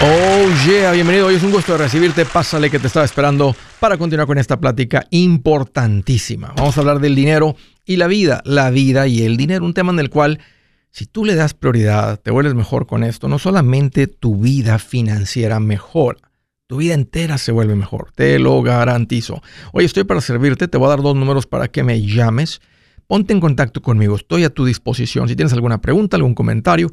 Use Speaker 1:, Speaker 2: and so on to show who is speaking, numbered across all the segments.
Speaker 1: Oh yeah, bienvenido. Hoy es un gusto de recibirte. Pásale que te estaba esperando para continuar con esta plática importantísima. Vamos a hablar del dinero y la vida, la vida y el dinero, un tema en el cual si tú le das prioridad, te vuelves mejor con esto, no solamente tu vida financiera mejora, tu vida entera se vuelve mejor, te lo garantizo. Hoy estoy para servirte, te voy a dar dos números para que me llames. Ponte en contacto conmigo, estoy a tu disposición. Si tienes alguna pregunta, algún comentario,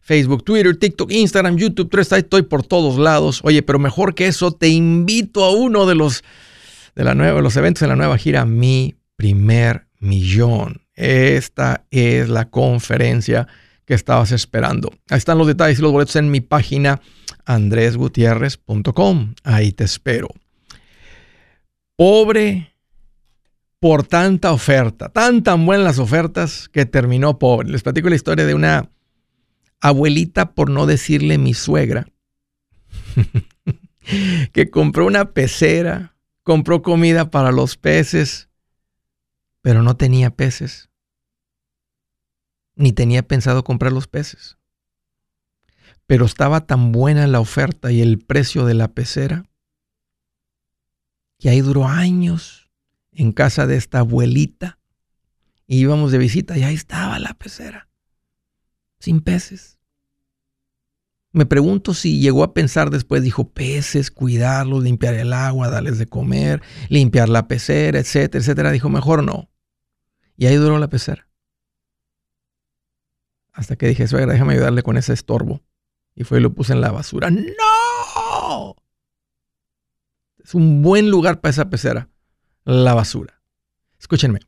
Speaker 1: Facebook, Twitter, TikTok, Instagram, YouTube, estoy por todos lados. Oye, pero mejor que eso, te invito a uno de los, de la nueva, los eventos de la nueva gira, Mi Primer Millón. Esta es la conferencia que estabas esperando. Ahí están los detalles y los boletos en mi página andresgutierrez.com. Ahí te espero. Pobre por tanta oferta, tan tan buenas las ofertas que terminó pobre. Les platico la historia de una abuelita, por no decirle mi suegra, que compró una pecera, compró comida para los peces, pero no tenía peces, ni tenía pensado comprar los peces. Pero estaba tan buena la oferta y el precio de la pecera que ahí duró años en casa de esta abuelita. Y íbamos de visita y ahí estaba la pecera sin peces. Me pregunto si llegó a pensar después, dijo, peces, cuidarlos, limpiar el agua, darles de comer, limpiar la pecera, etcétera, etcétera. Dijo, mejor no. Y ahí duró la pecera. Hasta que dije, suegra, déjame ayudarle con ese estorbo. Y fue y lo puse en la basura. ¡No! Es un buen lugar para esa pecera, la basura. Escúchenme,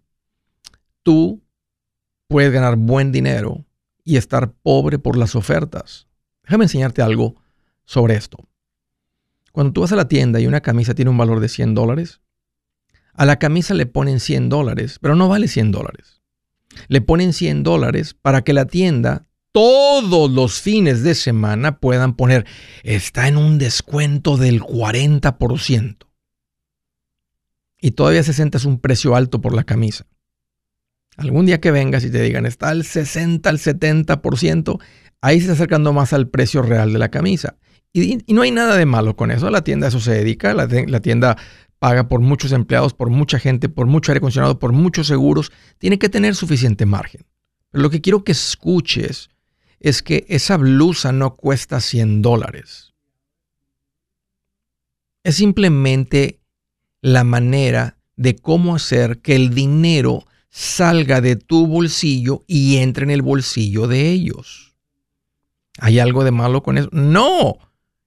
Speaker 1: tú puedes ganar buen dinero y estar pobre por las ofertas. Déjame enseñarte algo sobre esto. Cuando tú vas a la tienda y una camisa tiene un valor de 100 dólares, a la camisa le ponen 100 dólares, pero no vale 100 dólares. Le ponen 100 dólares para que la tienda todos los fines de semana puedan poner, está en un descuento del 40%. Y todavía se sientas un precio alto por la camisa. Algún día que vengas y te digan, está al 60, al 70%, ahí se está acercando más al precio real de la camisa. Y, no hay nada de malo con eso. La tienda a eso se dedica. La, la, tienda paga por muchos empleados, por mucha gente, por mucho aire acondicionado, por muchos seguros. Tiene que tener suficiente margen. Lo que quiero que escuches es que esa blusa no cuesta 100 dólares. Es simplemente la manera de cómo hacer que el dinero salga de tu bolsillo y entre en el bolsillo de ellos. ¿Hay algo de malo con eso? No,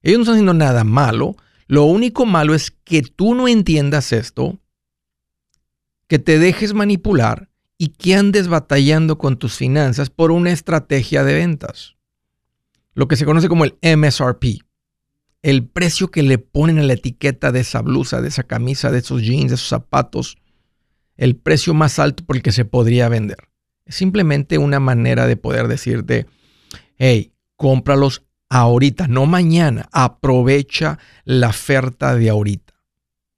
Speaker 1: ellos no están haciendo nada malo. Lo único malo es que tú no entiendas esto, que te dejes manipular y que andes batallando con tus finanzas por una estrategia de ventas. Lo que se conoce como el MSRP. El precio que le ponen a la etiqueta de esa blusa, de esa camisa, de esos jeans, de esos zapatos, el precio más alto por el que se podría vender. Es simplemente una manera de poder decirte, hey, cómpralos ahorita, no mañana. Aprovecha la oferta de ahorita.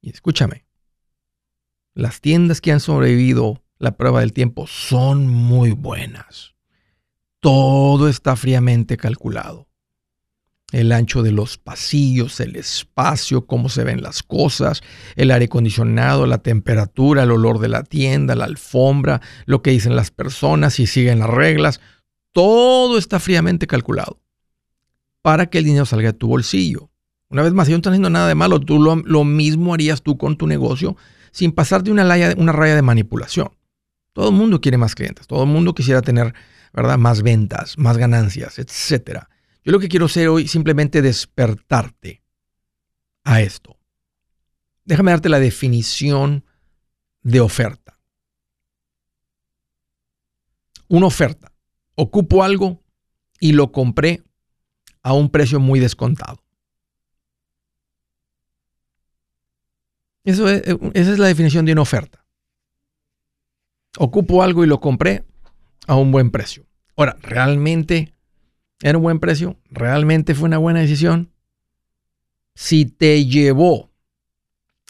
Speaker 1: Y escúchame, las tiendas que han sobrevivido la prueba del tiempo son muy buenas. Todo está fríamente calculado el ancho de los pasillos, el espacio, cómo se ven las cosas, el aire acondicionado, la temperatura, el olor de la tienda, la alfombra, lo que dicen las personas, si siguen las reglas. Todo está fríamente calculado para que el dinero salga de tu bolsillo. Una vez más, si no estás haciendo nada de malo, tú lo, mismo harías tú con tu negocio sin pasarte una, una raya de manipulación. Todo el mundo quiere más clientes, todo el mundo quisiera tener ¿verdad? más ventas, más ganancias, etcétera. Yo lo que quiero hacer hoy es simplemente despertarte a esto. Déjame darte la definición de oferta. Una oferta. Ocupo algo y lo compré a un precio muy descontado. Eso es, esa es la definición de una oferta. Ocupo algo y lo compré a un buen precio. Ahora, ¿realmente era un buen precio? ¿Realmente fue una buena decisión? Si te llevó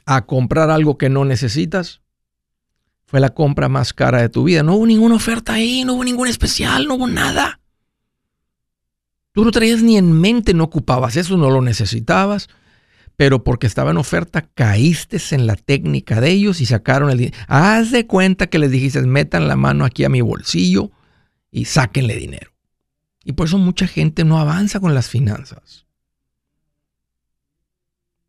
Speaker 1: a comprar algo que no necesitas, fue la compra más cara de tu vida. No hubo ninguna oferta ahí, no hubo ningún especial, no hubo nada. Tú no traías ni en mente, no ocupabas eso, no lo necesitabas, pero porque estaba en oferta caíste en la técnica de ellos y sacaron el dinero. Haz de cuenta que les dijiste, metan la mano aquí a mi bolsillo y sáquenle dinero. Y por eso mucha gente no avanza con las finanzas.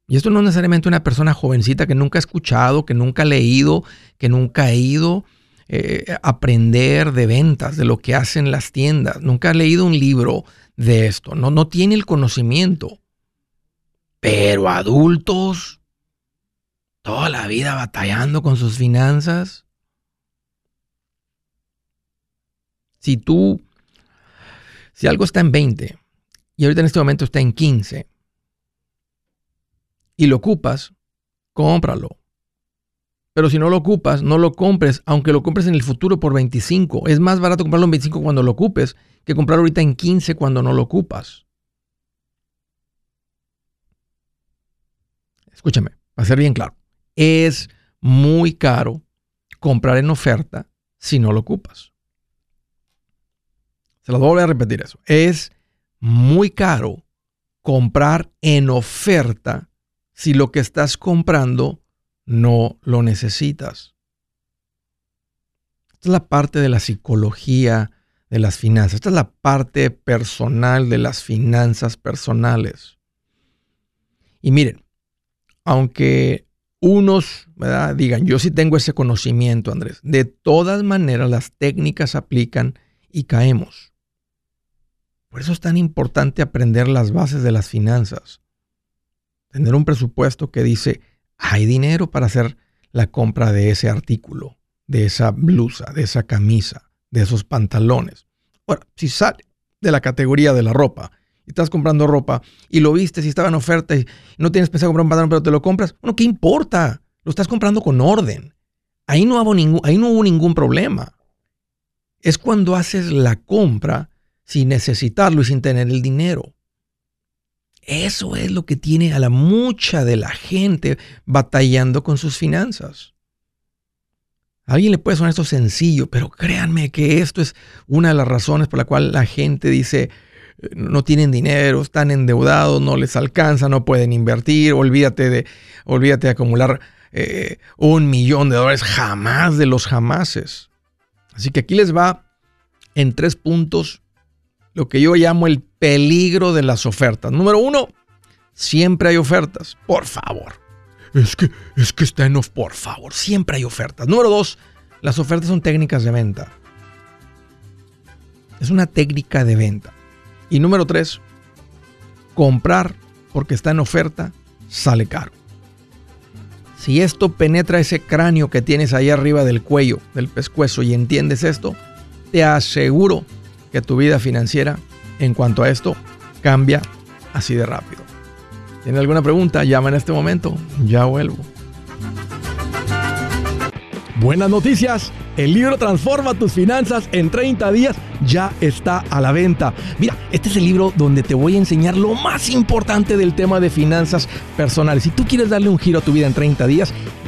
Speaker 1: Y esto no es necesariamente una persona jovencita que nunca ha escuchado, que nunca ha leído, que nunca ha ido eh, a aprender de ventas, de lo que hacen las tiendas. Nunca ha leído un libro de esto. No, no tiene el conocimiento. Pero adultos, toda la vida batallando con sus finanzas. Si tú, si algo está en 20 y ahorita en este momento está en 15 y lo ocupas, cómpralo. Pero si no lo ocupas, no lo compres, aunque lo compres en el futuro por 25. Es más barato comprarlo en 25 cuando lo ocupes que comprarlo ahorita en 15 cuando no lo ocupas. Escúchame, para ser bien claro. Es muy caro comprar en oferta si no lo ocupas. Se lo voy a repetir eso. Es muy caro comprar en oferta si lo que estás comprando no lo necesitas. Esta es la parte de la psicología de las finanzas. Esta es la parte personal de las finanzas personales. Y miren, aunque unos digan, yo sí tengo ese conocimiento, Andrés, de todas maneras las técnicas aplican y caemos. Por eso es tan importante aprender las bases de las finanzas. Tener un presupuesto que dice, hay dinero para hacer la compra de ese artículo, de esa blusa, de esa camisa, de esos pantalones. Ahora, si sale de la categoría de la ropa y estás comprando ropa y lo viste, si estaba en oferta y no tienes pensado comprar un pantalón, pero te lo compras, bueno, ¿qué importa? Lo estás comprando con orden. Ahí no, ningún, ahí no hubo ningún problema. Es cuando haces la compra sin necesitarlo y sin tener el dinero. Eso es lo que tiene a la mucha de la gente batallando con sus finanzas. A alguien le puede sonar esto sencillo, pero créanme que esto es una de las razones por la cual la gente dice no tienen dinero, están endeudados, no les alcanza, no pueden invertir, olvídate de, olvídate de acumular eh, un millón de dólares, jamás de los jamases. Así que aquí les va en tres puntos lo que yo llamo el peligro de las ofertas. Número uno, siempre hay ofertas. Por favor. Es que, es que está en off. Por favor, siempre hay ofertas. Número dos, las ofertas son técnicas de venta. Es una técnica de venta. Y número tres, comprar porque está en oferta sale caro. Si esto penetra ese cráneo que tienes ahí arriba del cuello, del pescuezo, y entiendes esto, te aseguro que tu vida financiera en cuanto a esto cambia así de rápido. ¿Tiene alguna pregunta? Llama en este momento. Ya vuelvo. Buenas noticias. El libro Transforma tus finanzas en 30 días ya está a la venta. Mira, este es el libro donde te voy a enseñar lo más importante del tema de finanzas personales. Si tú quieres darle un giro a tu vida en 30 días,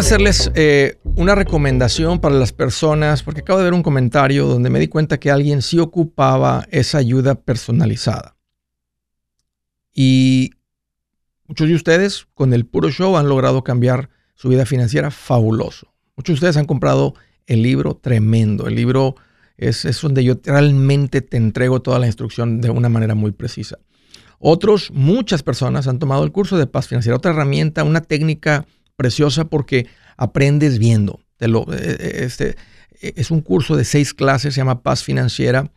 Speaker 1: Hacerles eh, una recomendación para las personas, porque acabo de ver un comentario donde me di cuenta que alguien sí ocupaba esa ayuda personalizada. Y muchos de ustedes con el puro show han logrado cambiar su vida financiera fabuloso. Muchos de ustedes han comprado el libro tremendo. El libro es, es donde yo realmente te entrego toda la instrucción de una manera muy precisa. Otros, muchas personas han tomado el curso de paz financiera, otra herramienta, una técnica preciosa porque aprendes viendo. lo, eh, eh, este, eh, es un curso de seis clases, se llama Paz Financiera.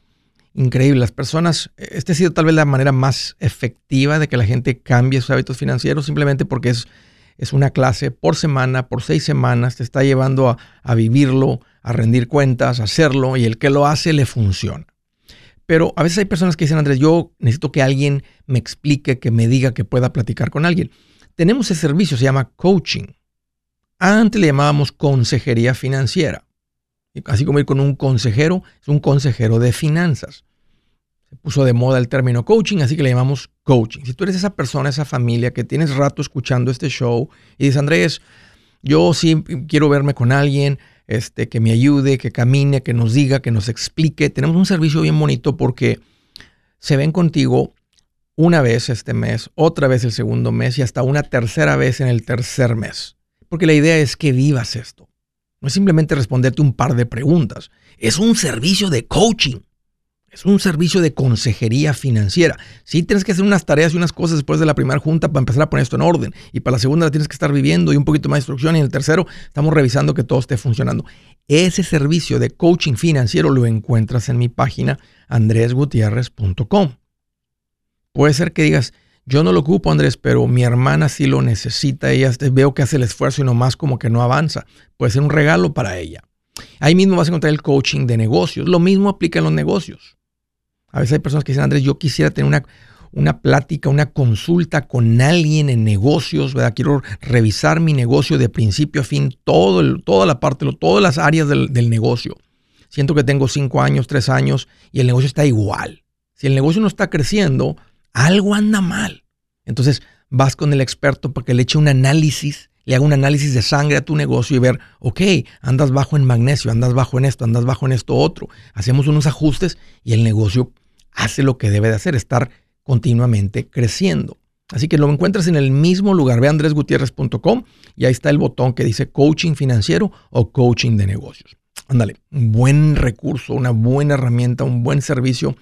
Speaker 1: Increíble. Las personas, este ha sido tal vez la manera más efectiva de que la gente cambie sus hábitos financieros, simplemente porque es, es una clase por semana, por seis semanas, te está llevando a, a vivirlo, a rendir cuentas, a hacerlo, y el que lo hace le funciona. Pero a veces hay personas que dicen, Andrés, yo necesito que alguien me explique, que me diga que pueda platicar con alguien tenemos ese servicio, se llama coaching. Antes le llamábamos consejería financiera. Así como ir con un consejero, es un consejero de finanzas. Se puso de moda el término coaching, así que le llamamos coaching. Si tú eres esa persona, esa familia que tienes rato escuchando este show y dices, Andrés, yo sí quiero verme con alguien este, que me ayude, que camine, que nos diga, que nos explique. Tenemos un servicio bien bonito porque se ven contigo una vez este mes, otra vez el segundo mes y hasta una tercera vez en el tercer mes. Porque la idea es que vivas esto. No es simplemente responderte un par de preguntas. Es un servicio de coaching. Es un servicio de consejería financiera. Sí tienes que hacer unas tareas y unas cosas después de la primera junta para empezar a poner esto en orden. Y para la segunda la tienes que estar viviendo y un poquito más de instrucción. Y en el tercero estamos revisando que todo esté funcionando. Ese servicio de coaching financiero lo encuentras en mi página andresgutierrez.com. Puede ser que digas, yo no lo ocupo, Andrés, pero mi hermana sí lo necesita. Ella veo que hace el esfuerzo y nomás como que no avanza. Puede ser un regalo para ella. Ahí mismo vas a encontrar el coaching de negocios. Lo mismo aplica en los negocios. A veces hay personas que dicen, Andrés, yo quisiera tener una, una plática, una consulta con alguien en negocios, ¿verdad? Quiero revisar mi negocio de principio a fin, todo toda la parte, todas las áreas del, del negocio. Siento que tengo cinco años, tres años y el negocio está igual. Si el negocio no está creciendo, algo anda mal. Entonces vas con el experto para que le eche un análisis, le haga un análisis de sangre a tu negocio y ver, ok, andas bajo en magnesio, andas bajo en esto, andas bajo en esto otro. Hacemos unos ajustes y el negocio hace lo que debe de hacer, estar continuamente creciendo. Así que lo encuentras en el mismo lugar. Ve andresgutierrez.com y ahí está el botón que dice coaching financiero o coaching de negocios. Ándale, un buen recurso, una buena herramienta, un buen servicio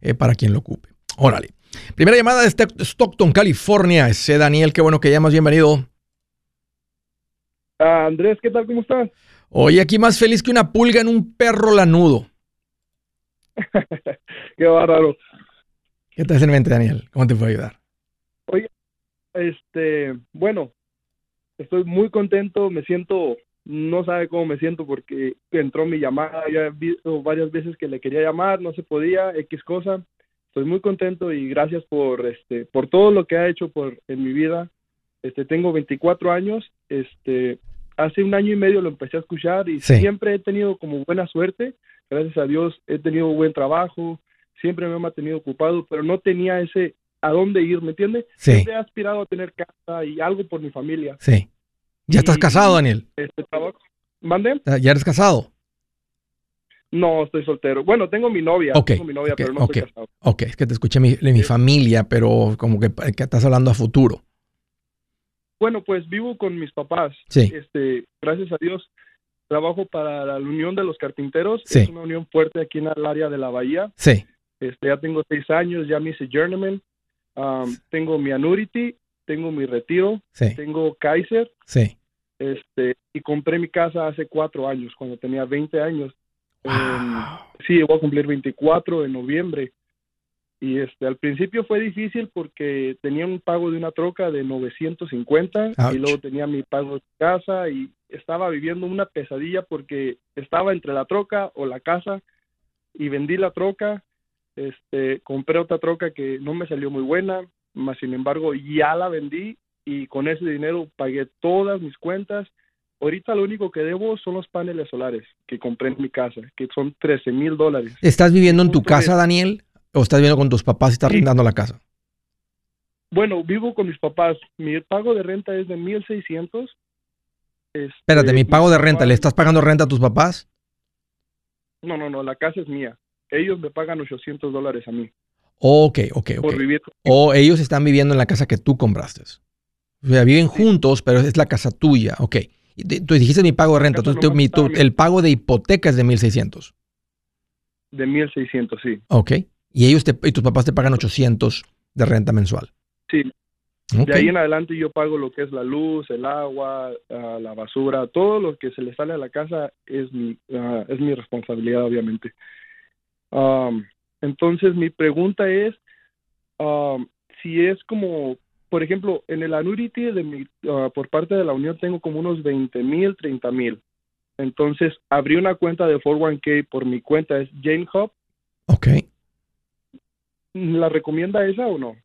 Speaker 1: eh, para quien lo ocupe. Órale. Primera llamada de Stockton, California. Ese Daniel, qué bueno que llamas, bienvenido.
Speaker 2: Ah, Andrés, ¿qué tal? ¿Cómo estás?
Speaker 1: Oye, aquí más feliz que una pulga en un perro lanudo.
Speaker 2: qué bárbaro.
Speaker 1: ¿Qué te hace en mente, Daniel? ¿Cómo te puedo ayudar?
Speaker 2: Oye, este, bueno, estoy muy contento, me siento, no sabe cómo me siento porque entró mi llamada, ya he visto varias veces que le quería llamar, no se podía, X cosa estoy muy contento y gracias por este por todo lo que ha hecho por en mi vida. Este tengo 24 años, este hace un año y medio lo empecé a escuchar y siempre he tenido como buena suerte. Gracias a Dios he tenido buen trabajo, siempre me he mantenido ocupado, pero no tenía ese a dónde ir, ¿me entiendes?
Speaker 1: Sí.
Speaker 2: Siempre he aspirado a tener casa y algo por mi familia.
Speaker 1: Sí. ¿Ya estás
Speaker 2: Y-
Speaker 1: casado, Daniel?
Speaker 2: Este trabajo. ¿Mande?
Speaker 1: ¿Ya eres casado?
Speaker 2: No, estoy soltero. Bueno, tengo mi novia.
Speaker 1: Ok,
Speaker 2: Tengo mi novia,
Speaker 1: ok,
Speaker 2: pero no estoy casado.
Speaker 1: Ok, es que te escuché mi, de mi familia, pero como que, que estás hablando a futuro.
Speaker 2: Bueno, pues vivo con mis papás.
Speaker 1: Sí.
Speaker 2: Este, gracias a Dios, trabajo para la Unión de los Carpinteros.
Speaker 1: Sí.
Speaker 2: Es una unión fuerte aquí en el área de la Bahía.
Speaker 1: Sí.
Speaker 2: Este, ya tengo seis años, ya me hice journeyman. Um, tengo mi annuity, tengo mi retiro,
Speaker 1: Sí.
Speaker 2: tengo Kaiser.
Speaker 1: Sí.
Speaker 2: Este, y compré mi casa hace cuatro años, cuando tenía 20 años. Em,
Speaker 1: Wow.
Speaker 2: sí, voy a cumplir 24 en noviembre. Y este, al principio fue difícil porque tenía un pago de una troca de 950
Speaker 1: Ouch.
Speaker 2: y luego tenía mi pago de casa y estaba viviendo una pesadilla porque estaba entre la troca o la casa y vendí la troca. Este, compré otra troca que no me salió muy buena, más sin embargo ya la vendí y con ese dinero pagué todas mis cuentas. Ahorita lo único que debo son los paneles solares que compré en mi casa, que son 13 mil dólares.
Speaker 1: ¿Estás viviendo en tu casa, Daniel? ¿O estás viviendo con tus papás y estás
Speaker 2: Sí.
Speaker 1: rentando la casa?
Speaker 2: Bueno, vivo con mis papás. Mi pago de renta es de 1600. Este,
Speaker 1: Espérate, mi pago de renta, ¿le estás pagando renta a tus papás?
Speaker 2: No, no, no, la casa es mía. Ellos me pagan 800 dólares a mí
Speaker 1: Ok, ok, ok.
Speaker 2: por vivir.
Speaker 1: O ellos están viviendo en la casa que tú compraste. O sea, viven juntos, pero es la casa tuya. Ok. Tú dijiste mi pago de renta. Mi-
Speaker 2: mi-
Speaker 1: el pago de hipoteca es de 1600.
Speaker 2: De 1600, sí.
Speaker 1: Ok. Y ellos te, y tus papás te pagan 800 de renta mensual.
Speaker 2: Sí,
Speaker 1: Ok.
Speaker 2: de ahí en adelante yo pago lo que es la luz, el agua, ah, la basura, todo lo que se le sale a la casa es mi, ah, es mi responsabilidad, obviamente. Um, entonces, mi pregunta es, um, si es como, por ejemplo, en el annuity de mi, ah, por parte de la unión tengo como unos 20 mil, 30 mil. Entonces, abrí una cuenta de 401k por mi cuenta, es Jane Hub.
Speaker 1: Ok.
Speaker 2: ¿La recomienda esa o no?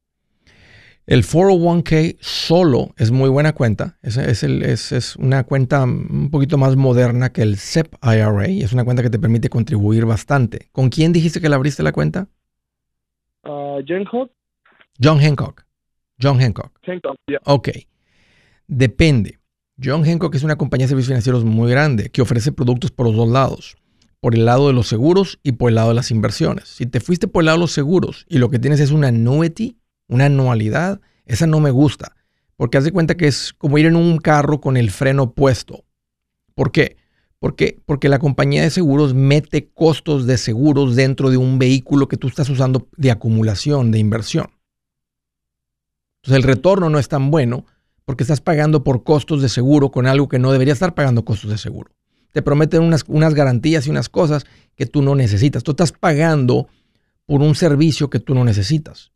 Speaker 1: El 401k solo es muy buena cuenta. Es, es, el- es- es una cuenta un poquito más moderna que el SEP IRA. y Es una cuenta que te permite contribuir bastante. ¿Con quién dijiste que le abriste la cuenta?
Speaker 2: Ah, Jane Hub,
Speaker 1: John Hancock. John Hancock.
Speaker 2: Ya.
Speaker 1: Ok. Depende. John Hancock es una compañía de servicios financieros muy grande que ofrece productos por los dos lados. Por el lado de los seguros y por el lado de las inversiones. Si te fuiste por el lado de los seguros y lo que tienes es una annuity, una anualidad, esa no me gusta. Porque haz de cuenta que es como ir en un carro con el freno puesto. ¿Por qué? Porque, porque la compañía de seguros mete costos de seguros dentro de un vehículo que tú estás usando de acumulación, de inversión. Entonces el retorno no es tan bueno porque estás pagando por costos de seguro con algo que no debería estar pagando costos de seguro. Te prometen unas, unas garantías y unas cosas que tú no necesitas. Tú estás pagando por un servicio que tú no necesitas.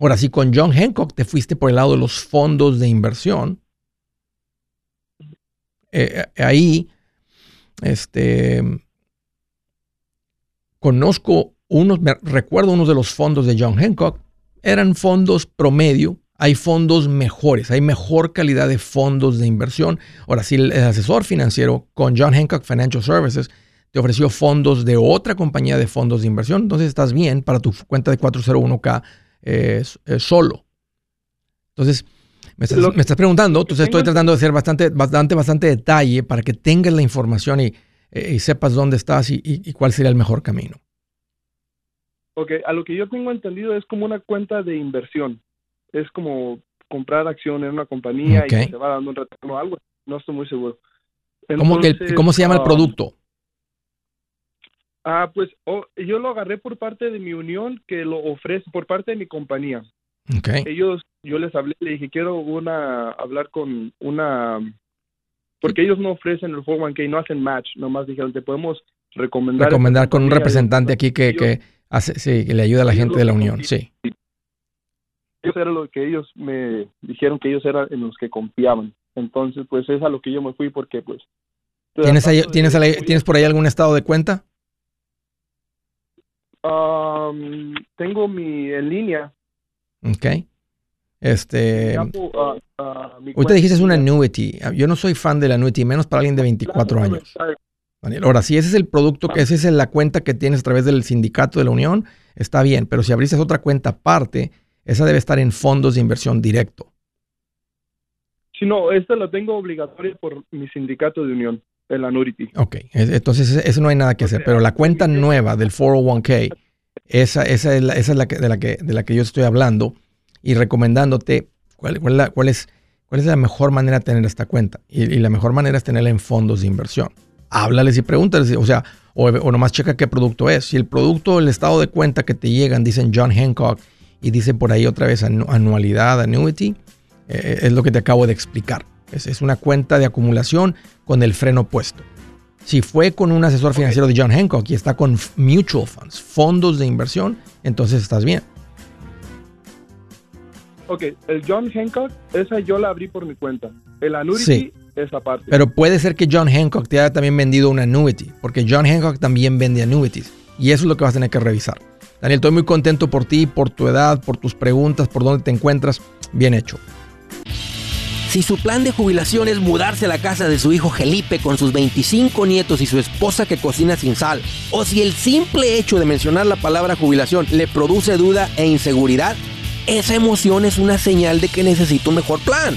Speaker 1: Ahora, si con John Hancock te fuiste por el lado de los fondos de inversión, eh, eh, ahí este, conozco unos, me recuerdo unos de los fondos de John Hancock, eran fondos promedio, hay fondos mejores, hay mejor calidad de fondos de inversión. Ahora, si el asesor financiero con John Hancock Financial Services te ofreció fondos de otra compañía de fondos de inversión, entonces estás bien para tu cuenta de 401k eh, eh, solo. Entonces, me estás,
Speaker 2: Lo-
Speaker 1: me estás preguntando, entonces estoy tratando de hacer bastante, bastante, bastante detalle para que tengas la información y, eh, y sepas dónde estás y, y- y cuál sería el mejor camino.
Speaker 2: Ok, a lo que yo tengo entendido es como una cuenta de inversión. Es como comprar acción en una compañía y se va dando un retorno o algo. No estoy muy seguro.
Speaker 1: ¿Cómo, que el- ¿Cómo se llama el
Speaker 2: ah,
Speaker 1: producto?
Speaker 2: Ah, pues oh, yo lo agarré por parte de mi unión que lo ofrece por parte de mi compañía.
Speaker 1: Ok.
Speaker 2: Ellos, yo les hablé, le dije, quiero una, hablar con una, porque ellos no ofrecen el 401k, no hacen match, nomás dijeron, te podemos recomendar.
Speaker 1: Recomendar con un
Speaker 2: compañía".
Speaker 1: representante aquí que, que hace, sí, que le ayuda a la
Speaker 2: ellos
Speaker 1: gente de la unión. Sí.
Speaker 2: Eso era lo que ellos me dijeron que ellos eran en los que confiaban. Entonces, pues es a lo que yo me fui porque, pues...
Speaker 1: ¿Tienes, ahí- tienes, ahí- ¿Tienes por ahí algún estado de cuenta?
Speaker 2: Um, tengo mi en línea.
Speaker 1: Ok. Este,
Speaker 2: ah, ah,
Speaker 1: ahorita dijiste es una annuity. Yo no soy fan de la annuity, menos para alguien de 24 años. Daniel. Ahora, si ese es el producto, que esa es la cuenta que tienes a través del sindicato de la Unión, está bien, pero si abriste otra cuenta aparte, esa debe estar en fondos de inversión directo.
Speaker 2: Sí, no, esta la tengo obligatoria por mi sindicato de unión, el Annuity.
Speaker 1: Ok, entonces eso no hay nada que hacer, pero la cuenta nueva del 401k, esa, esa es, la, esa es la que, de, la que, de la que yo estoy hablando y recomendándote cuál, cuál, es, cuál es la mejor manera de tener esta cuenta. Y, la mejor manera es tenerla en fondos de inversión. Háblales y pregúntales, o sea, o, o, nomás checa qué producto es. Si el producto, el estado de cuenta que te llegan, dicen John Hancock y dice por ahí otra vez anualidad, annuity, eh, es lo que te acabo de explicar. Es, es, una cuenta de acumulación con el freno puesto. Si fue con un asesor financiero de John Hancock y está con mutual funds, fondos de inversión, entonces estás bien.
Speaker 2: Ok, el John Hancock, esa yo la abrí por mi cuenta. El annuity, sí. Esa parte.
Speaker 1: Pero puede ser que John Hancock te haya también vendido un annuity, porque John Hancock también vende annuities. Y eso es lo que vas a tener que revisar. Daniel, estoy muy contento por ti, por tu edad, por tus preguntas, por dónde te encuentras. Bien hecho.
Speaker 3: Si su plan de jubilación es mudarse a la casa de su hijo Felipe con sus 25 nietos y su esposa que cocina sin sal, o si el simple hecho de mencionar la palabra jubilación le produce duda e inseguridad, esa emoción es una señal de que necesita un mejor plan.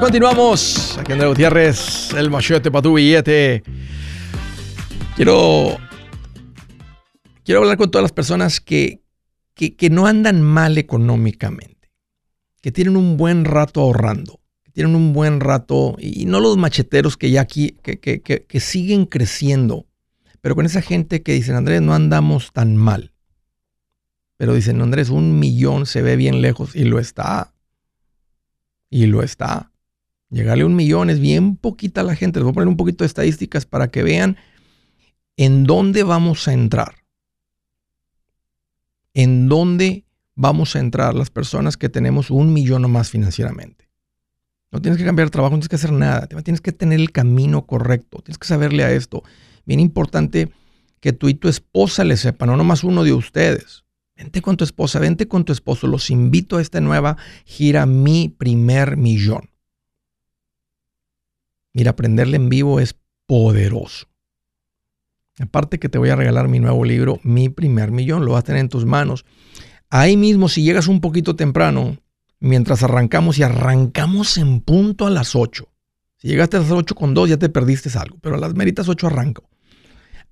Speaker 1: Continuamos. Aquí Andrés Gutiérrez, el machete para tu billete. Quiero, quiero hablar con todas las personas que, que, no andan mal económicamente, que tienen un buen rato ahorrando, que tienen un buen rato, y no los macheteros que ya aquí, que, que siguen creciendo, pero con esa gente que dicen, Andrés, no andamos tan mal. Pero dicen, Andrés, un millón se ve bien lejos y lo está. Y lo está. Llegarle a un millón es bien poquita la gente. Les voy a poner un poquito de estadísticas para que vean en dónde vamos a entrar. En dónde vamos a entrar las personas que tenemos un millón o más financieramente. No tienes que cambiar de trabajo, no tienes que hacer nada. Tienes que tener el camino correcto. Tienes que saberle a esto. Bien importante que tú y tu esposa le sepan, no nomás uno de ustedes. Vente con tu esposa, vente con tu esposo. Los invito a esta nueva gira Mi Primer Millón. Mira, aprenderle en vivo es poderoso. Aparte que te voy a regalar mi nuevo libro, Mi Primer Millón. Lo vas a tener en tus manos. Ahí mismo, si llegas un poquito temprano, mientras arrancamos y arrancamos en punto a las 8. Si llegaste a las 8 con 2 ya te perdiste algo, pero a las meritas 8 arranco.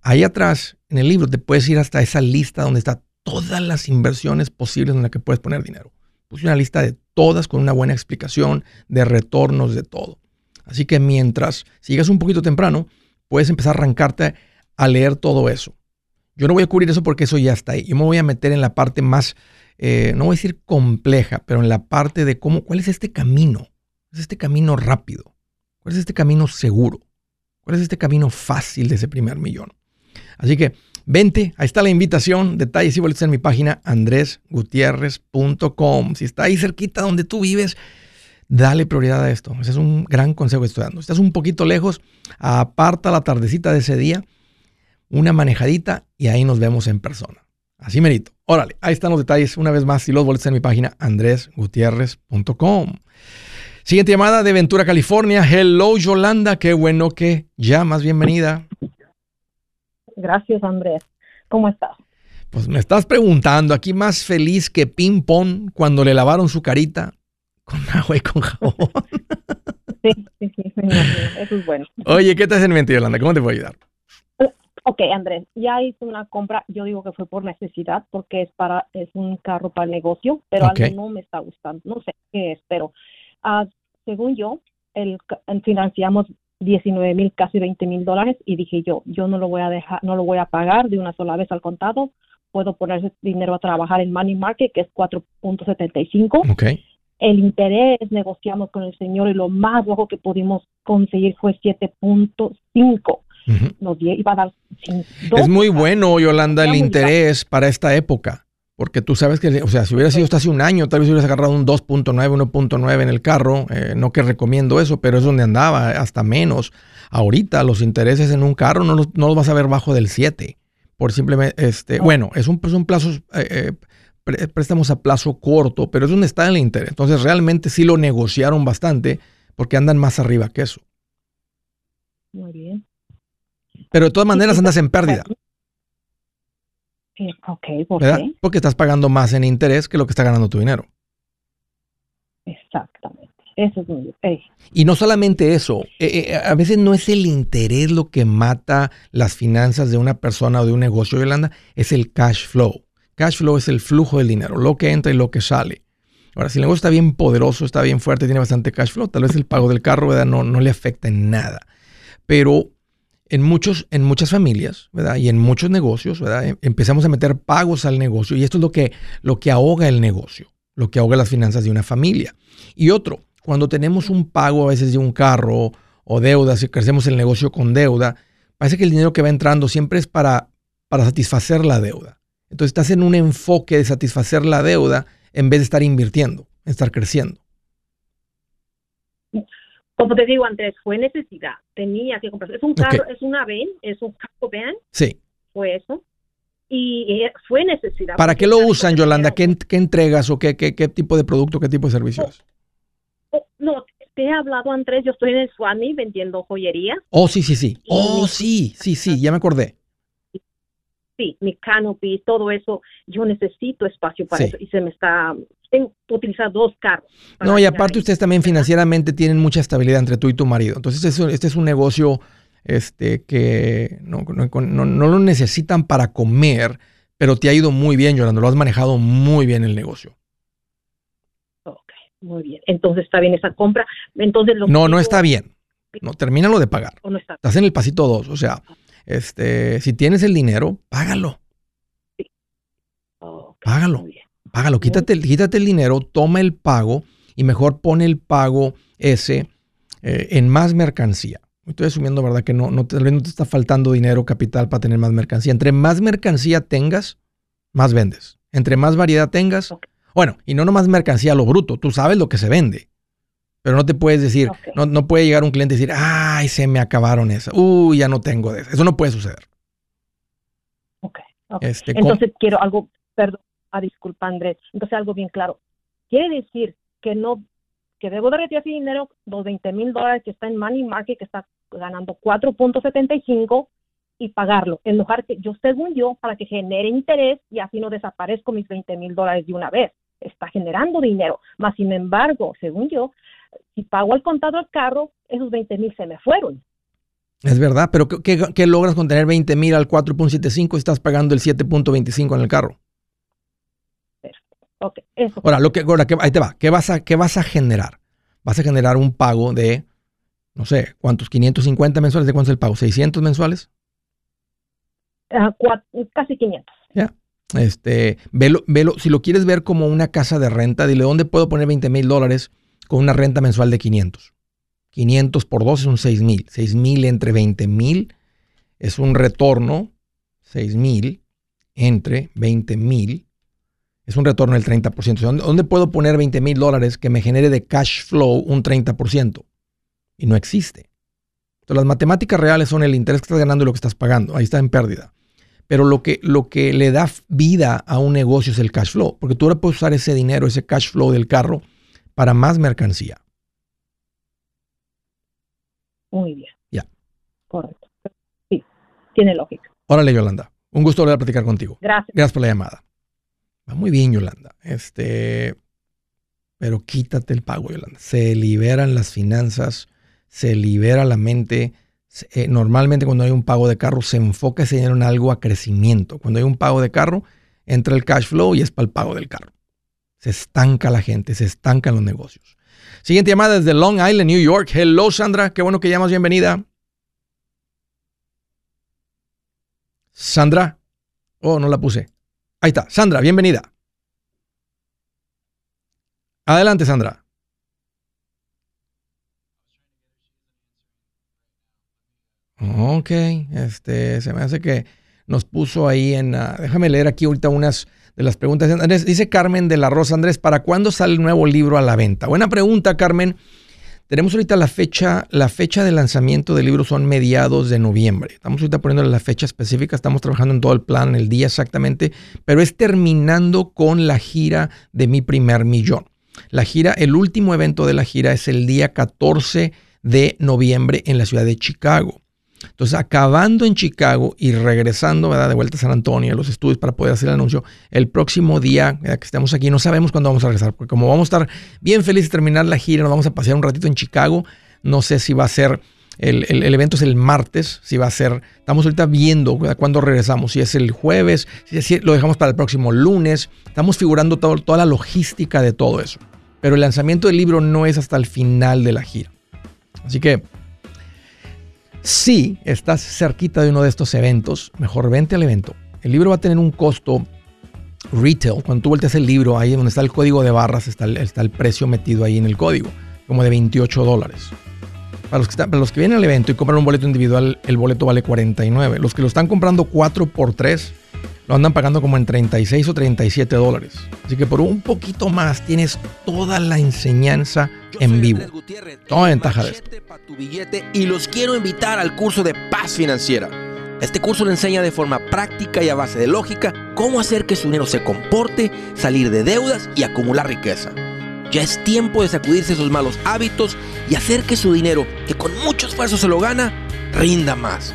Speaker 1: Ahí atrás, en el libro, te puedes ir hasta esa lista donde está todas las inversiones posibles en las que puedes poner dinero. Puse una lista de todas con una buena explicación de retornos de todo. Así que mientras sigas un poquito temprano, puedes empezar a arrancarte a leer todo eso. Yo no voy a cubrir eso porque eso ya está ahí. Yo me voy a meter en la parte más, eh, no voy a decir compleja, pero en la parte de cómo, cuál es este camino. ¿Es este camino rápido? ¿Cuál es este camino seguro? ¿Cuál es este camino fácil de ese primer millón? Así que Vente, ahí está la invitación. Detalles y boletos en mi página andresgutierrez.com. Si está ahí cerquita donde tú vives, dale prioridad a esto. Ese es un gran consejo que estoy dando. Estás un poquito lejos, aparta la tardecita de ese día, una manejadita y ahí nos vemos en persona. Así merito. Órale, ahí están los detalles una vez más y los boletos en mi página andresgutierrez.com. Siguiente llamada de Ventura, California. Hello, Yolanda. Qué bueno que llamas. Bienvenida.
Speaker 4: Gracias, Andrés. ¿Cómo estás?
Speaker 1: Pues me estás preguntando, aquí más feliz que ping pong cuando le lavaron su carita con agua y con jabón.
Speaker 4: Sí, sí, sí, eso es bueno.
Speaker 1: Oye, ¿qué te hace en Yolanda? ¿Cómo te puedo ayudar?
Speaker 4: Ok, Andrés, ya hice una compra, yo digo que fue por necesidad, porque es para es un carro para el negocio, pero
Speaker 1: Ok.
Speaker 4: algo no me está gustando, no sé qué es, pero ah, según yo, el, financiamos 19 mil, casi 20 mil dólares, y dije yo, yo no lo voy a dejar, no lo voy a pagar de una sola vez al contado, puedo poner ese dinero a trabajar en Money Market, que es 4.75,
Speaker 1: Ok.
Speaker 4: El interés negociamos con el señor y lo más bajo que pudimos conseguir fue 7.5
Speaker 1: Ujú.
Speaker 4: nos die- iba a dar sin-
Speaker 1: Es
Speaker 4: dos
Speaker 1: muy bueno, Yolanda, el interés para esta época. Porque tú sabes que, o sea, si hubiera sido hasta hace un año, tal vez hubieras agarrado un 2.9, 1.9 en el carro. eh, no que recomiendo eso, pero es donde andaba, hasta menos. Ahorita los intereses en un carro no los, no los vas a ver bajo del 7. Por simplemente, este, bueno, es un, es un plazo, eh, eh, préstamos a plazo corto, pero es donde está el interés. Entonces realmente sí lo negociaron bastante porque andan más arriba que eso.
Speaker 4: Muy bien.
Speaker 1: Pero de todas maneras andas en pérdida.
Speaker 4: Eh, ok, ¿por
Speaker 1: ¿verdad?
Speaker 4: qué?
Speaker 1: Porque estás pagando más en interés que lo que está ganando tu dinero.
Speaker 4: Exactamente. Eso es muy bien. Eh,
Speaker 1: Y no solamente eso, eh, eh, a veces no es el interés lo que mata las finanzas de una persona o de un negocio, Yolanda, es el cash flow. Cash flow es el flujo del dinero, lo que entra y lo que sale. Ahora, si el negocio está bien poderoso, está bien fuerte, tiene bastante cash flow, tal vez el pago del carro. No, no le afecta en nada. Pero en, muchos, en muchas familias y en muchos negocios ¿verdad? em- empezamos a meter pagos al negocio y esto es lo que, lo que ahoga el negocio, lo que ahoga las finanzas de una familia. Y otro, cuando tenemos un pago a veces de un carro o deuda, si crecemos el negocio con deuda, parece que el dinero que va entrando siempre es para, para satisfacer la deuda. Entonces estás en un enfoque de satisfacer la deuda en vez de estar invirtiendo, estar creciendo.
Speaker 4: como te digo antes, fue necesidad. Tenía que comprar. Es un carro, es una van, es un carro van,
Speaker 1: Sí.
Speaker 4: fue eso. Y fue necesidad.
Speaker 1: ¿Para qué lo usan, Yolanda? ¿Qué, qué entregas o qué, qué, qué tipo de producto, qué tipo de servicios?
Speaker 4: Oh, no, te he hablado, Andrés. Yo estoy en el Swami vendiendo joyería.
Speaker 1: Oh, sí, sí, sí. Oh, sí, sí, sí, ya me acordé.
Speaker 4: Sí, mi canopy, todo eso. Yo necesito espacio para
Speaker 1: Sí.
Speaker 4: eso. Y se me está. Tengo que utilizar dos carros.
Speaker 1: No, y aparte ustedes también financieramente tienen mucha estabilidad entre tú y tu marido. Entonces, este es un, este es un negocio este, que no, no- no- no lo necesitan para comer, pero te ha ido muy bien, Yolanda. Lo has manejado muy bien el negocio.
Speaker 4: Ok, muy bien. Entonces está bien esa compra. Entonces lo
Speaker 1: No, no está bien. No, termínalo de pagar.
Speaker 4: o no está
Speaker 1: Estás en el pasito 2. O sea, este, si tienes el dinero, págalo. Págalo. Págalo, quítate, quítate el dinero, toma el pago y mejor pone el pago ese eh, en más mercancía. Estoy asumiendo, ¿verdad? Que no, no, tal vez no te está faltando dinero, capital para tener más mercancía. Entre más mercancía tengas, más vendes. Entre más variedad tengas, bueno, y no nomás mercancía a lo bruto, tú sabes lo que se vende. Pero no te puedes decir, no, no puede llegar un cliente y decir, ay, se me acabaron esas. Uy, ya no tengo de esas. Eso no puede suceder.
Speaker 4: Ok, ok.
Speaker 1: Este,
Speaker 4: Entonces quiero algo, perdón, ah, disculpa Andrés, entonces algo bien claro. Quiere decir que no, que debo de retirar ese dinero, los 20 mil dólares que está en Money Market, que está ganando 4.75 y pagarlo, en lugar que yo, según yo, para que genere interés y así no desaparezco mis 20 mil dólares de una vez. Está generando dinero. Más sin embargo, según yo, si pago al contado el carro, esos 20 mil se me fueron.
Speaker 1: Es verdad, pero ¿qué, qué- qué logras con tener 20 mil al 4.75 y estás pagando el 7.25 en el carro?
Speaker 4: Ok, eso.
Speaker 1: Ahora, lo que, ahora que- ahí te va. ¿Qué vas, a, ¿Qué vas a generar? Vas a generar un pago de, no sé, ¿cuántos? ¿550 mensuales? ¿De cuánto es el pago? ¿600 mensuales?
Speaker 4: Cua- casi 500.
Speaker 1: Este, velo, velo, si lo quieres ver como una casa de renta, dile, ¿dónde puedo poner 20 mil dólares con una renta mensual de 500? 500 por 2 es un 6 mil. 6 mil entre 20 mil es un retorno. 6 mil entre 20 mil es un retorno del 30%. O sea, ¿dónde, dónde puedo poner 20 mil dólares que me genere de cash flow un 30%? Y no existe. Entonces, las matemáticas reales son el interés que estás ganando y lo que estás pagando. Ahí está en pérdida. Pero lo que, lo que le da vida a un negocio es el cash flow, porque tú ahora puedes usar ese dinero, ese cash flow del carro, para más mercancía.
Speaker 4: Muy bien.
Speaker 1: Ya.
Speaker 4: Correcto. Sí, tiene lógica.
Speaker 1: Órale, Yolanda. Un gusto volver a platicar contigo.
Speaker 4: Gracias.
Speaker 1: Gracias por la llamada. Va muy bien, Yolanda. Este, pero quítate el pago, Yolanda. Se liberan las finanzas, se libera la mente. Eh, normalmente cuando hay un pago de carro se enfoca ese dinero en algo a crecimiento. Cuando hay un pago de carro, entra el cash flow y es para el pago del carro. Se estanca la gente, se estancan los negocios. Siguiente llamada desde Long Island, New York. Hello, Sandra. Qué bueno que llamas. Bienvenida. Sandra. Oh, no la puse. Ahí está. Sandra, bienvenida. Adelante, Sandra. Ok, este, se me hace que nos puso ahí en... Ah, déjame leer aquí ahorita unas de las preguntas. Andrés, dice Carmen de la Rosa, Andrés, ¿para cuándo sale el nuevo libro a la venta? Buena pregunta, Carmen. Tenemos ahorita la fecha, la fecha de lanzamiento del libro son mediados de noviembre. Estamos ahorita poniendo la fecha específica, estamos trabajando en todo el plan, el día exactamente, pero es terminando con la gira de mi primer millón. La gira, el último evento de la gira es el día 14 de noviembre en la ciudad de Chicago. Entonces, acabando en Chicago y regresando ¿verdad? de vuelta a San Antonio, a los estudios para poder hacer el anuncio, el próximo día que estemos aquí, no sabemos cuándo vamos a regresar, porque como vamos a estar bien felices de terminar la gira, nos vamos a pasear un ratito en Chicago, no sé si va a ser, el, evento es el martes, si va a ser, estamos ahorita viendo cuándo regresamos, si es el jueves, si, lo dejamos para el próximo lunes, estamos figurando toda la logística de todo eso. Pero el lanzamiento del libro no es hasta el final de la gira. Así que si estás cerquita de uno de estos eventos, mejor vente al evento. El libro va a tener un costo retail. Cuando tú volteas el libro, ahí donde está el código de barras, está el, está el precio metido ahí en el código, como de 28 dólares. Para los, que para los que vienen al evento y compran un boleto individual, el boleto vale 49. Los que lo están comprando 4 por 3 lo andan pagando como en 36 o 37 dólares. Así que por un poquito más tienes toda la enseñanza en vivo. Toma ventaja de esto.
Speaker 3: Y los quiero invitar al curso de paz financiera. Este curso le enseña de forma práctica y a base de lógica cómo hacer que su dinero se comporte, salir de deudas y acumular riqueza. Ya es tiempo de sacudirse esos malos hábitos y hacer que su dinero, que con mucho esfuerzo se lo gana, rinda más.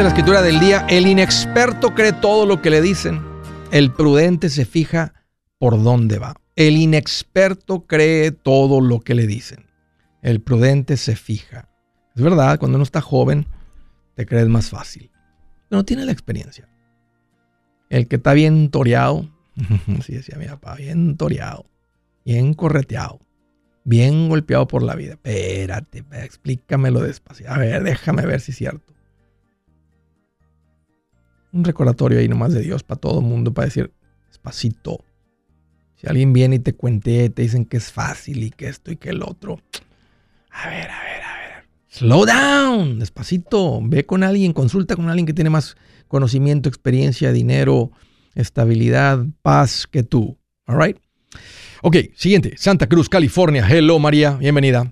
Speaker 1: La escritura del día, el inexperto cree todo lo que le dicen, el prudente se fija por dónde va. El inexperto cree todo lo que le dicen, el prudente se fija. Es verdad, cuando uno está joven, te crees más fácil, no tiene la experiencia. El que está bien toreado, así decía mi papá, bien toreado, bien correteado, bien golpeado por la vida. Espérate, explícamelo despacio. A ver, déjame ver si es cierto un recordatorio ahí nomás de Dios para todo el mundo, para decir, despacito. Si alguien viene y te cuente, te dicen que es fácil y que esto y que el otro. A ver, a ver, a ver. Slow down, despacito. Ve con alguien, consulta con alguien que tiene más conocimiento, experiencia, dinero, estabilidad, paz que tú. All right. Ok, siguiente. Santa Cruz, California. Hello, María. Bienvenida.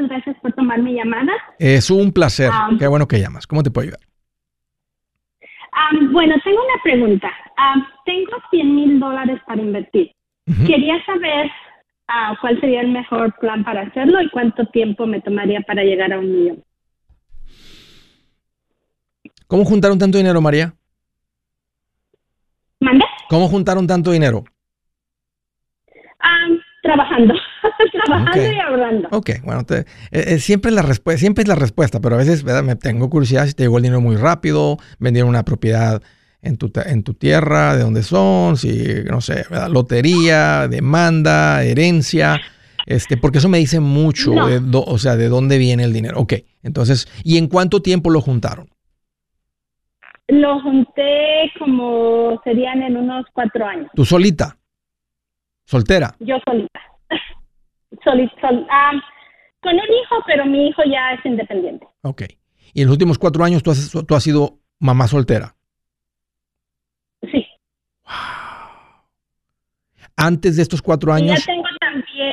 Speaker 5: Muchas gracias por tomar mi llamada.
Speaker 1: Es un placer. Ah. Qué bueno que llamas. ¿Cómo te puedo ayudar?
Speaker 5: Ah, bueno, tengo una pregunta. Ah, tengo 100 mil dólares para invertir. Quería saber cuál sería el mejor plan para hacerlo y cuánto tiempo me tomaría para llegar a un millón.
Speaker 1: ¿Cómo juntaron tanto dinero, María?
Speaker 5: ¿Mande?
Speaker 1: ¿Cómo juntaron tanto dinero?
Speaker 5: trabajando. trabajando y ahorrando.
Speaker 1: Ok, bueno, te, eh, eh, siempre, la siempre es la respuesta, pero a veces ¿verdad? me tengo curiosidad si te llegó el dinero muy rápido, vendieron una propiedad en tu, en tu tierra, de dónde son, si, no sé, ¿verdad? lotería, demanda, herencia, este, porque eso me dice mucho, de, o sea, de dónde viene el dinero. Ok, entonces, ¿y en cuánto tiempo lo juntaron?
Speaker 5: Lo junté como serían en unos cuatro años.
Speaker 1: ¿Tú solita? ¿Soltera?
Speaker 5: Yo solita. solita ah, con un hijo, pero mi hijo ya es independiente.
Speaker 1: Ok. ¿Y en los últimos cuatro años tú has, tú has sido mamá soltera?
Speaker 5: Sí.
Speaker 1: Antes de estos cuatro años.
Speaker 5: ya tengo también,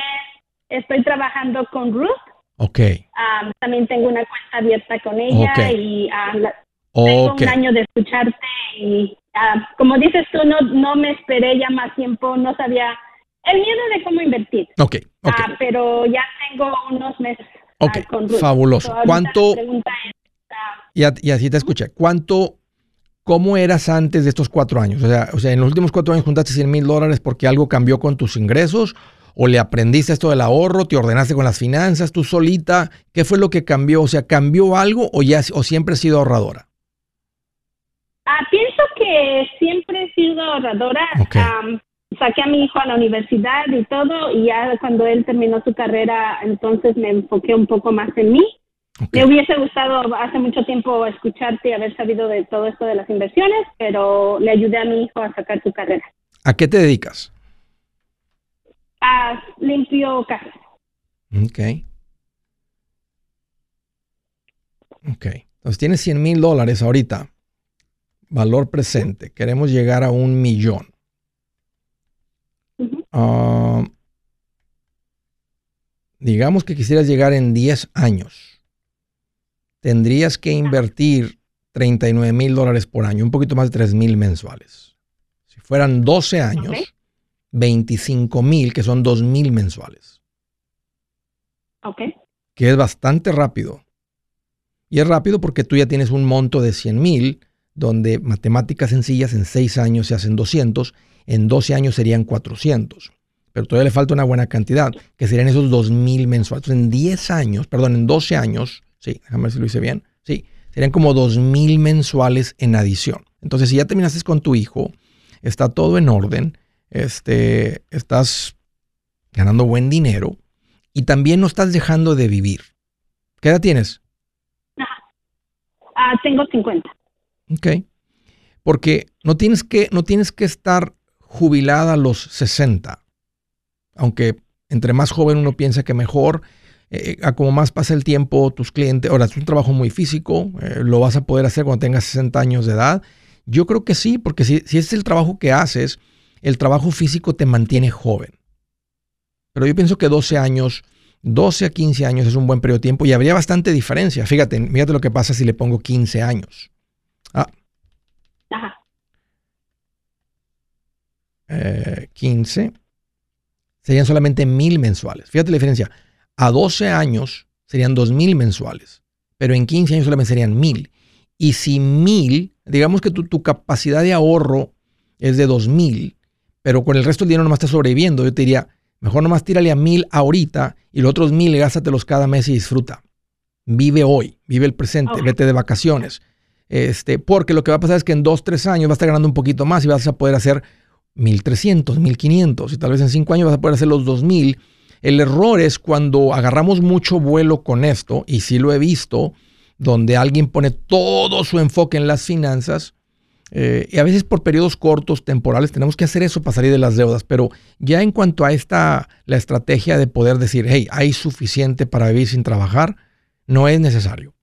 Speaker 5: estoy trabajando con Ruth.
Speaker 1: Ok.
Speaker 5: Ah, también tengo una cuenta abierta con ella y ah, tengo un año de escucharte y como dices tú, no, no me esperé ya más tiempo, no sabía el miedo de cómo invertir.
Speaker 1: Ok,
Speaker 5: ah, pero ya tengo unos meses.
Speaker 1: Ah, ok, fabuloso. ¿Cuánto? y, así te escuché. ¿Cuánto, cómo eras antes de estos cuatro años? O sea, o sea en los últimos cuatro años juntaste 100 mil dólares porque algo cambió con tus ingresos o le aprendiste esto del ahorro, te ordenaste con las finanzas tú solita. ¿Qué fue lo que cambió? O sea, ¿cambió algo o ya o siempre has sido ahorradora?
Speaker 5: Ah, pienso que siempre he sido ahorradora. Saqué a mi hijo a la universidad y todo, y ya cuando él terminó su carrera, entonces me enfoqué un poco más en mí. Me hubiese gustado hace mucho tiempo escucharte y haber sabido de todo esto de las inversiones, pero le ayudé a mi hijo a sacar su carrera.
Speaker 1: ¿A qué te dedicas?
Speaker 5: A limpio casas.
Speaker 1: Ok. Ok. Entonces tienes 100 mil dólares ahorita valor presente, queremos llegar a un millón. Ah, digamos que quisieras llegar en 10 años. Tendrías que invertir 39 mil dólares por año, un poquito más de 3 mil mensuales. Si fueran 12 años, 25 mil, que son 2 mil mensuales.
Speaker 5: Ok.
Speaker 1: Que es bastante rápido. Y es rápido porque tú ya tienes un monto de 100 mil donde matemáticas sencillas en 6 años se hacen 200, en 12 años serían 400. Pero todavía le falta una buena cantidad, que serían esos 2.000 mensuales. en 10 años, perdón, en 12 años, sí, déjame ver si lo hice bien, sí, serían como 2.000 mensuales en adición. Entonces, si ya terminaste con tu hijo, está todo en orden, este, estás ganando buen dinero y también no estás dejando de vivir. ¿Qué edad tienes?
Speaker 5: Ah, tengo 50.
Speaker 1: Ok. Porque no tienes que, no tienes que estar jubilada a los 60. Aunque entre más joven uno piensa que mejor, eh, a como más pasa el tiempo, tus clientes, ahora es un trabajo muy físico, eh, lo vas a poder hacer cuando tengas 60 años de edad. Yo creo que sí, porque si, si es el trabajo que haces, el trabajo físico te mantiene joven. Pero yo pienso que 12 años, 12 a 15 años es un buen periodo de tiempo y habría bastante diferencia. Fíjate, fíjate lo que pasa si le pongo 15 años. Ah. Ajá. 15. Eh, serían solamente mil mensuales. Fíjate la diferencia. A 12 años serían dos mil mensuales, pero en 15 años solamente serían mil. Y si mil, digamos que tu, tu capacidad de ahorro es de dos mil, pero con el resto del dinero nomás estás sobreviviendo, yo te diría, mejor nomás tírale a mil ahorita y los otros mil gástatelos cada mes y disfruta. Vive hoy, vive el presente, vete de vacaciones. Este, porque lo que va a pasar es que en dos, tres años vas a estar ganando un poquito más y vas a poder hacer 1300, 1500 y tal vez en cinco años vas a poder hacer los 2000. El error es cuando agarramos mucho vuelo con esto, y sí lo he visto, donde alguien pone todo su enfoque en las finanzas, eh, y a veces por periodos cortos, temporales, tenemos que hacer eso para salir de las deudas. Pero ya en cuanto a esta, la estrategia de poder decir, hey, hay suficiente para vivir sin trabajar, no es necesario.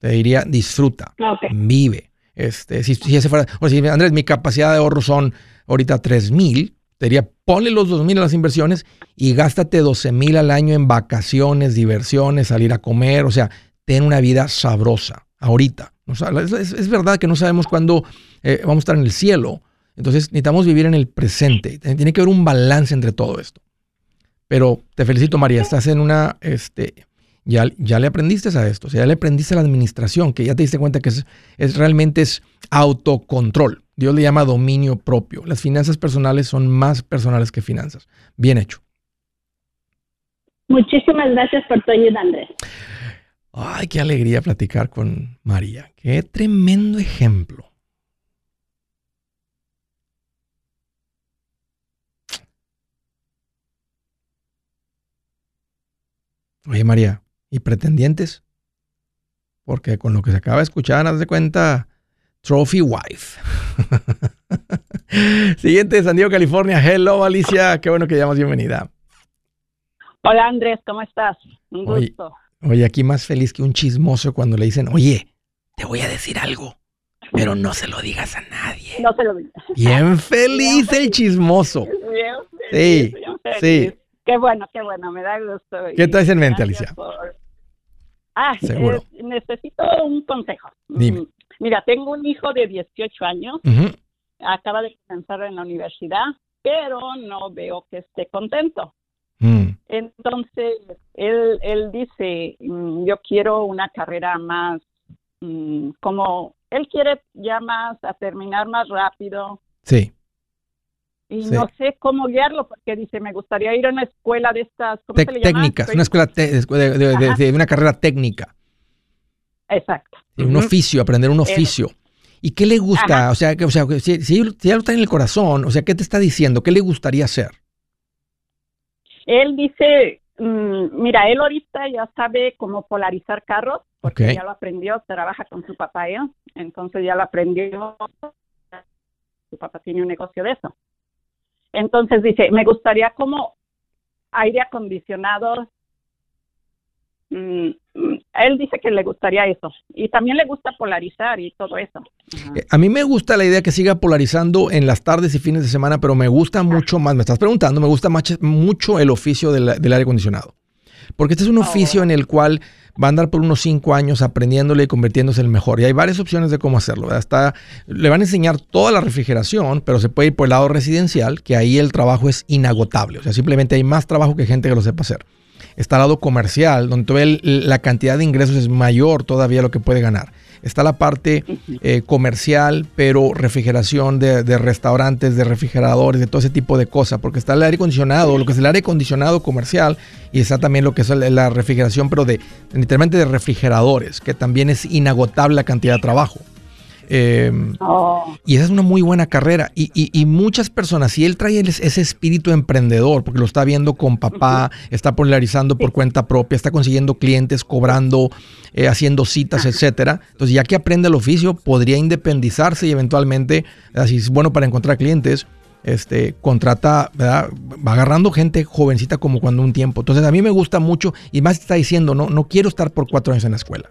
Speaker 1: Te diría, disfruta, vive. Este, si, si ese fuera, o si Andrés, mi capacidad de ahorro son ahorita 3 mil, te diría, ponle los 2 mil a las inversiones y gástate 12 mil al año en vacaciones, diversiones, salir a comer, o sea, ten una vida sabrosa ahorita. es, verdad que no sabemos cuándo eh, vamos a estar en el cielo, entonces necesitamos vivir en el presente. Tiene que haber un balance entre todo esto. Pero te felicito, María, estás en una, este, ya, ya le aprendiste a esto, o sea, ya le aprendiste a la administración, que ya te diste cuenta que es, es realmente es autocontrol. Dios le llama dominio propio. Las finanzas personales son más personales que finanzas. Bien hecho.
Speaker 5: Muchísimas gracias por tu ayuda, Andrés.
Speaker 1: Ay, qué alegría platicar con María. Qué tremendo ejemplo. Oye, María, ¿y pretendientes? Porque con lo que se acaba de escuchar, haz de cuenta, Trophy Wife. Siguiente, San Diego, California. Hello, Alicia. Qué bueno que llamas. Bienvenida.
Speaker 6: Hola, Andrés. ¿Cómo estás? Un gusto.
Speaker 1: Oye, aquí más feliz que un chismoso cuando le dicen, oye, te voy a decir algo, pero no se lo digas a nadie.
Speaker 6: No se lo digas.
Speaker 1: Bien feliz el chismoso.
Speaker 6: Bien feliz,
Speaker 1: sí, sí.
Speaker 6: Qué bueno, qué bueno, me da gusto.
Speaker 1: ¿Qué traes en mente, Alicia?
Speaker 6: Ah, Seguro. necesito un consejo.
Speaker 1: Dime.
Speaker 6: Mm, mira, tengo un hijo de 18 años, acaba de comenzar en la universidad, pero no veo que esté contento.
Speaker 1: Mm.
Speaker 6: Entonces, él, él dice, mm, yo quiero una carrera más, como, él quiere ya más, a terminar más rápido.
Speaker 1: Sí
Speaker 6: y no sé cómo guiarlo porque dice, me gustaría ir a una escuela de estas, ¿cómo se le llama?
Speaker 1: Técnicas, una escuela de, una carrera técnica.
Speaker 6: Exacto.
Speaker 1: Un oficio, aprender un oficio. ¿Y qué le gusta? O sea, que, o sea si, si, ya lo está en el corazón, o sea, ¿qué te está diciendo? ¿Qué le gustaría hacer?
Speaker 6: Él dice, mm, mira, él ahorita ya sabe cómo polarizar carros, porque ya lo aprendió, trabaja con su papá, ¿eh? entonces ya lo aprendió. Su papá tiene un negocio de eso. Entonces dice, me gustaría como aire acondicionado. Mm, mm, él dice que le gustaría eso. Y también le gusta polarizar y todo eso.
Speaker 1: Eh, a mí me gusta la idea que siga polarizando en las tardes y fines de semana, pero me gusta mucho más, me estás preguntando, me gusta mucho el oficio del, aire acondicionado. Porque este es un oh. oficio en el cual va a andar por unos cinco años aprendiéndole y convirtiéndose en el mejor. Y hay varias opciones de cómo hacerlo. Hasta le van a enseñar toda la refrigeración, pero se puede ir por el lado residencial, que ahí el trabajo es inagotable. O sea, simplemente hay más trabajo que gente que lo sepa hacer. Está el lado comercial, donde la cantidad de ingresos es mayor todavía lo que puede ganar. Está la parte eh, comercial, pero refrigeración de, restaurantes, de refrigeradores, de todo ese tipo de cosas, porque está el aire acondicionado, lo que es el aire acondicionado comercial, y está también lo que es la refrigeración, pero de literalmente de refrigeradores, que también es inagotable la cantidad de trabajo. Em, oh. Y esa es una muy buena carrera. Y, muchas personas, si él trae ese espíritu emprendedor, porque lo está viendo con papá, está polarizando por cuenta propia, está consiguiendo clientes, cobrando, eh, haciendo citas, etcétera. Entonces, ya que aprende el oficio, podría independizarse y eventualmente, si es bueno para encontrar clientes, este, contrata, va agarrando gente jovencita como cuando un tiempo. Entonces, a mí me gusta mucho y más está diciendo, no, no quiero estar por cuatro años en la escuela.